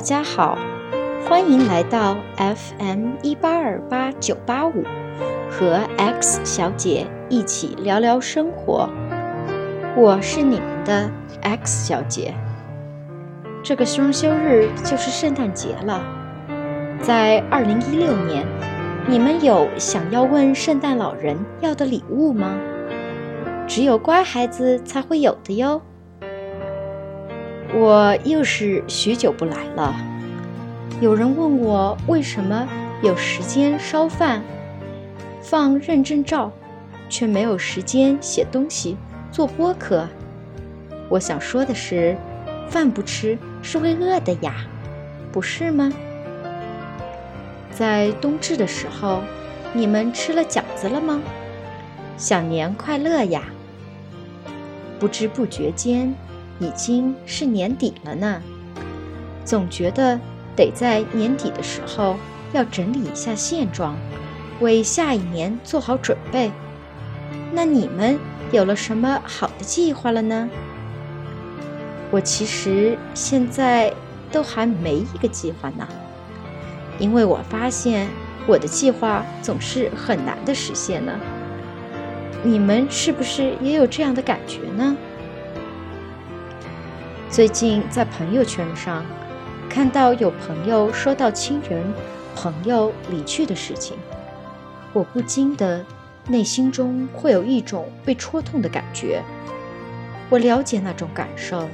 大家好，欢迎来到 FM 一八二八九八五，和 X 小姐一起聊聊生活。我是你们的 X 小姐。这个双休日就是圣诞节了，在二零一六年，你们有想要问圣诞老人要的礼物吗？只有乖孩子才会有的哟。我又是许久不来了。有人问我为什么有时间烧饭、放认证照，却没有时间写东西、做播客。我想说的是，饭不吃是会饿的呀，不是吗？在冬至的时候，你们吃了饺子了吗？小年快乐呀！不知不觉间。已经是年底了呢，总觉得得在年底的时候要整理一下现状，为下一年做好准备。那你们有了什么好的计划了呢？我其实现在都还没一个计划呢，因为我发现我的计划总是很难的实现呢。你们是不是也有这样的感觉呢？最近在朋友圈上看到有朋友说到亲人、朋友离去的事情，我不禁的内心中会有一种被戳痛的感觉。我了解那种感受，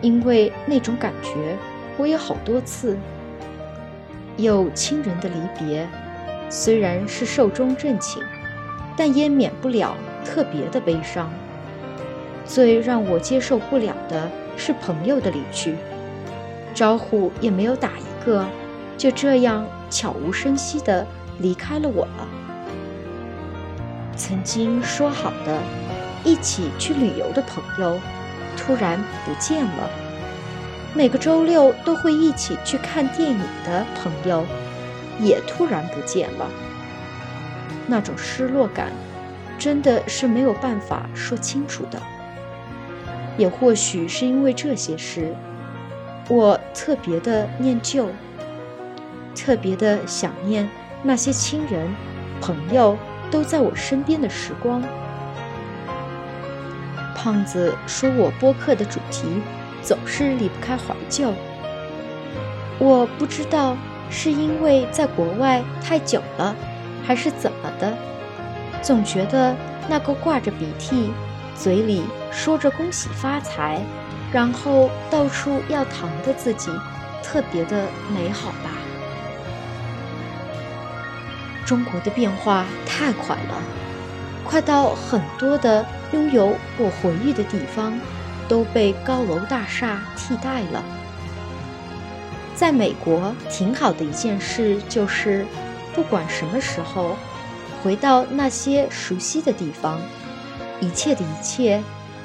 因为那种感觉我有好多次。有亲人的离别，虽然是寿终正寝，但也免不了特别的悲伤。最让我接受不了的。是朋友的离去，招呼也没有打一个，就这样悄无声息地离开了我了。曾经说好的一起去旅游的朋友，突然不见了；每个周六都会一起去看电影的朋友，也突然不见了。那种失落感，真的是没有办法说清楚的。也或许是因为这些事，我特别的念旧，特别的想念那些亲人、朋友都在我身边的时光。胖子说我播客的主题总是离不开怀旧，我不知道是因为在国外太久了，还是怎么的，总觉得那个挂着鼻涕。嘴里说着恭喜发财，然后到处要糖的自己，特别的美好吧。中国的变化太快了，快到很多的拥有我回忆的地方都被高楼大厦替代了。在美国，挺好的一件事就是，不管什么时候，回到那些熟悉的地方。一切的一切，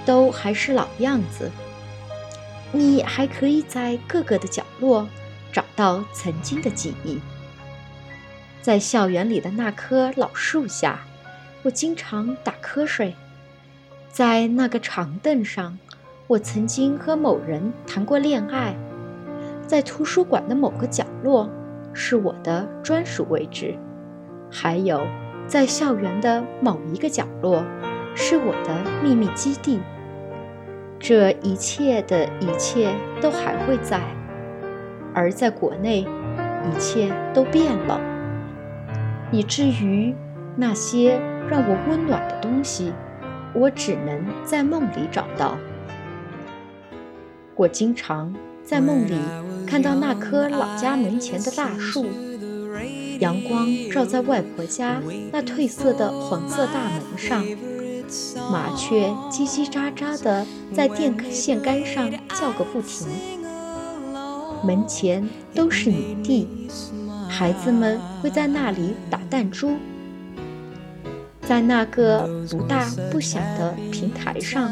都还是老样子。你还可以在各个的角落找到曾经的记忆。在校园里的那棵老树下，我经常打瞌睡。在那个长凳上，我曾经和某人谈过恋爱。在图书馆的某个角落，是我的专属位置。还有，在校园的某一个角落。是我的秘密基地。这一切的一切都还会在，而在国内，一切都变了，以至于那些让我温暖的东西，我只能在梦里找到。我经常在梦里看到那棵老家门前的大树，阳光照在外婆家那褪色的黄色大门上。麻雀叽叽喳喳地在电线杆上叫个不停，门前都是泥地，孩子们会在那里打弹珠。在那个不大不小的平台上，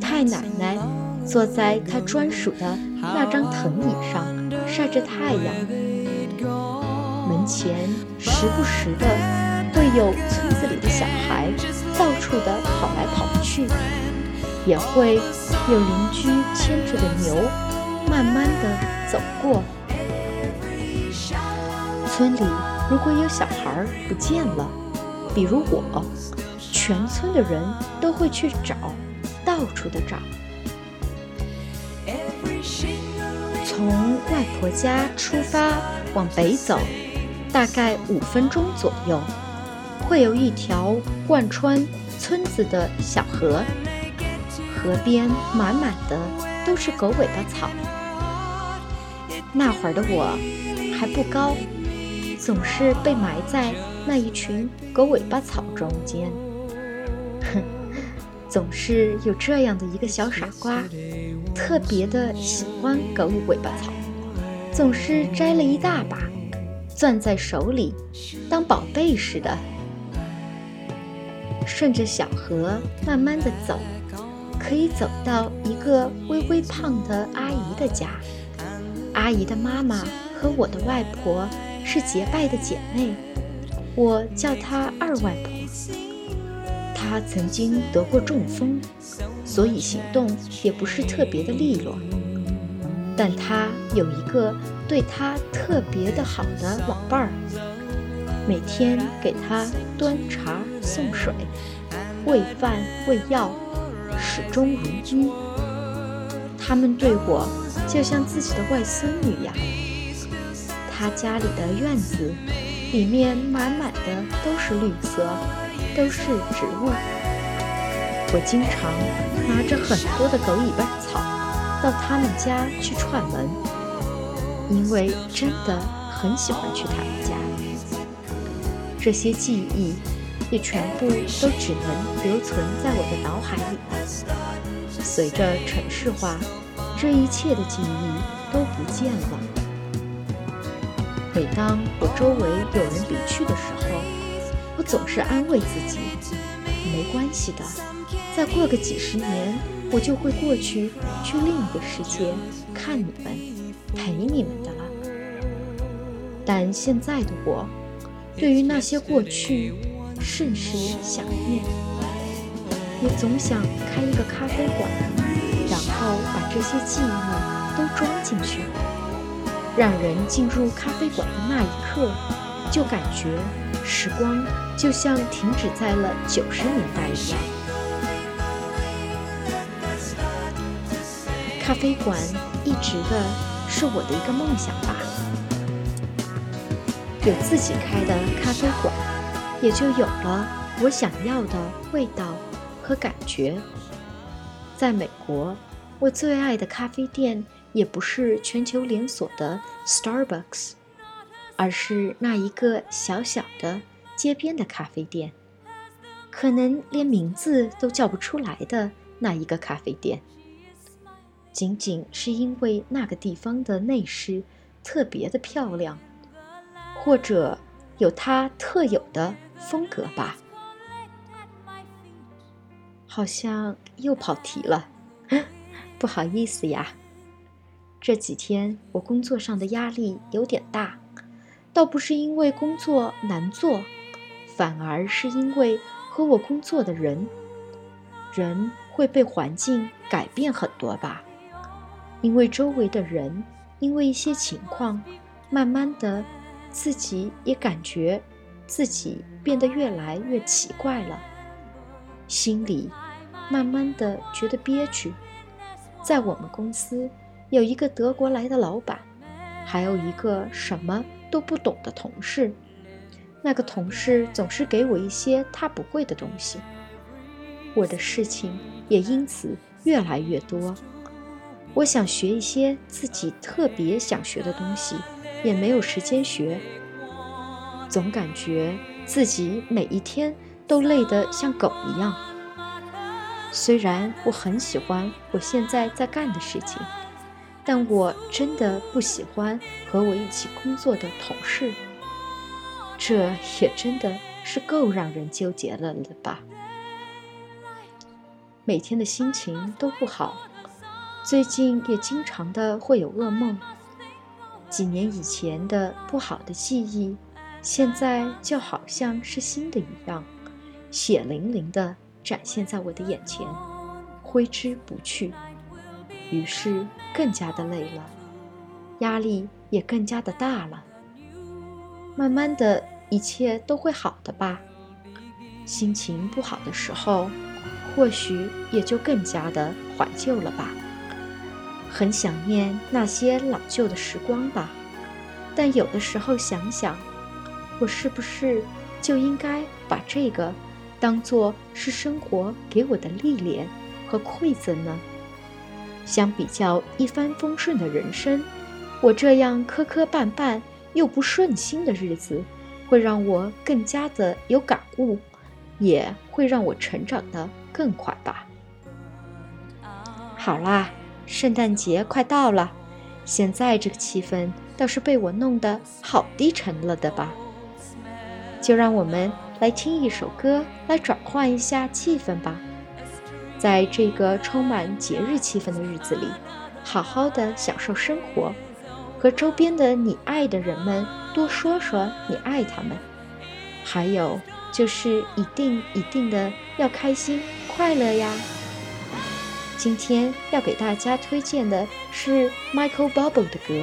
太奶奶坐在她专属的那张藤椅上晒着太阳。门前时不时的会有村子里的小孩。到处的跑来跑去，也会有邻居牵着的牛，慢慢的走过。村里如果有小孩不见了，比如我，全村的人都会去找，到处的找。从外婆家出发往北走，大概五分钟左右，会有一条贯穿村子的小河，河边满满的都是狗尾巴草。那会儿的我还不高，总是被埋在那一群狗尾巴草中间。哼。总是有这样的一个小傻瓜，特别的喜欢狗尾巴草，总是摘了一大把，攥在手里，当宝贝似的。顺着小河慢慢的走，可以走到一个微微胖的阿姨的家。阿姨的妈妈和我的外婆是结拜的姐妹，我叫她二外婆。她曾经得过中风，所以行动也不是特别的利落。但她有一个对她特别的好的老伴儿，每天给他端茶送水、喂饭喂药，始终如一。他们对我就像自己的外孙女呀。他家里的院子里面满满的都是绿色。都是植物。我经常拿着很多的狗尾巴草到他们家去串门，因为真的很喜欢去他们家。这些记忆也全部都只能留存在我的脑海里了。随着城市化，这一切的记忆都不见了。每当我周围有人离去的时候，我总是安慰自己，没关系的，再过个几十年，我就会过去，去另一个世界看你们，陪你们的了。但现在的我，对于那些过去，甚是想念，也总想开一个咖啡馆，然后把这些记忆都装进去，让人进入咖啡馆的那一刻，就感觉。时光就像停止在了九十年代一样。咖啡馆一直的是我的一个梦想吧。有自己开的咖啡馆，也就有了我想要的味道和感觉。在美国，我最爱的咖啡店也不是全球连锁的 Starbucks。而是那一个小小的街边的咖啡店，可能连名字都叫不出来的那一个咖啡店，仅仅是因为那个地方的内饰特别的漂亮，或者有他特有的风格吧。好像又跑题了，不好意思呀。这几天我工作上的压力有点大。倒不是因为工作难做，反而是因为和我工作的人，人会被环境改变很多吧。因为周围的人，因为一些情况，慢慢的，自己也感觉自己变得越来越奇怪了，心里慢慢的觉得憋屈。在我们公司有一个德国来的老板，还有一个什么。都不懂的同事，那个同事总是给我一些他不会的东西，我的事情也因此越来越多。我想学一些自己特别想学的东西，也没有时间学，总感觉自己每一天都累得像狗一样。虽然我很喜欢我现在在干的事情。但我真的不喜欢和我一起工作的同事，这也真的是够让人纠结了了吧？每天的心情都不好，最近也经常的会有噩梦。几年以前的不好的记忆，现在就好像是新的一样，血淋淋的展现在我的眼前，挥之不去。于是更加的累了，压力也更加的大了。慢慢的一切都会好的吧。心情不好的时候，或许也就更加的怀旧了吧。很想念那些老旧的时光吧，但有的时候想想，我是不是就应该把这个当做是生活给我的历练和馈赠呢？相比较一帆风顺的人生，我这样磕磕绊绊又不顺心的日子，会让我更加的有感悟，也会让我成长的更快吧。好啦。圣诞节快到了，现在这个气氛倒是被我弄得好低沉了的吧？就让我们来听一首歌，来转换一下气氛吧。在这个充满节日气氛的日子里，好好的享受生活，和周边的你爱的人们多说说你爱他们。还有就是一定一定的要开心快乐呀！今天要给大家推荐的是 Michael Bublé 的歌。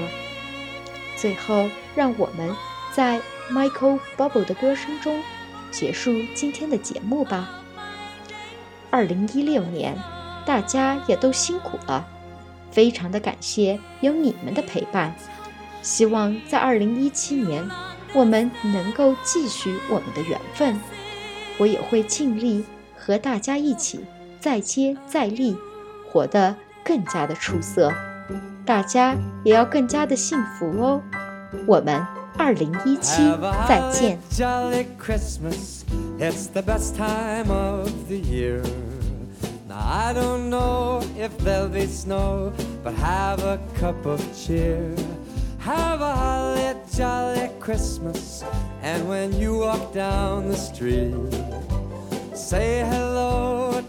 最后，让我们在 Michael Bublé 的歌声中结束今天的节目吧。二零一六年，大家也都辛苦了，非常的感谢有你们的陪伴。希望在二零一七年，我们能够继续我们的缘分。我也会尽力和大家一起再接再厉。活得更加的出色，大家也要更加的幸福哦。我们二零一七再见。Say hello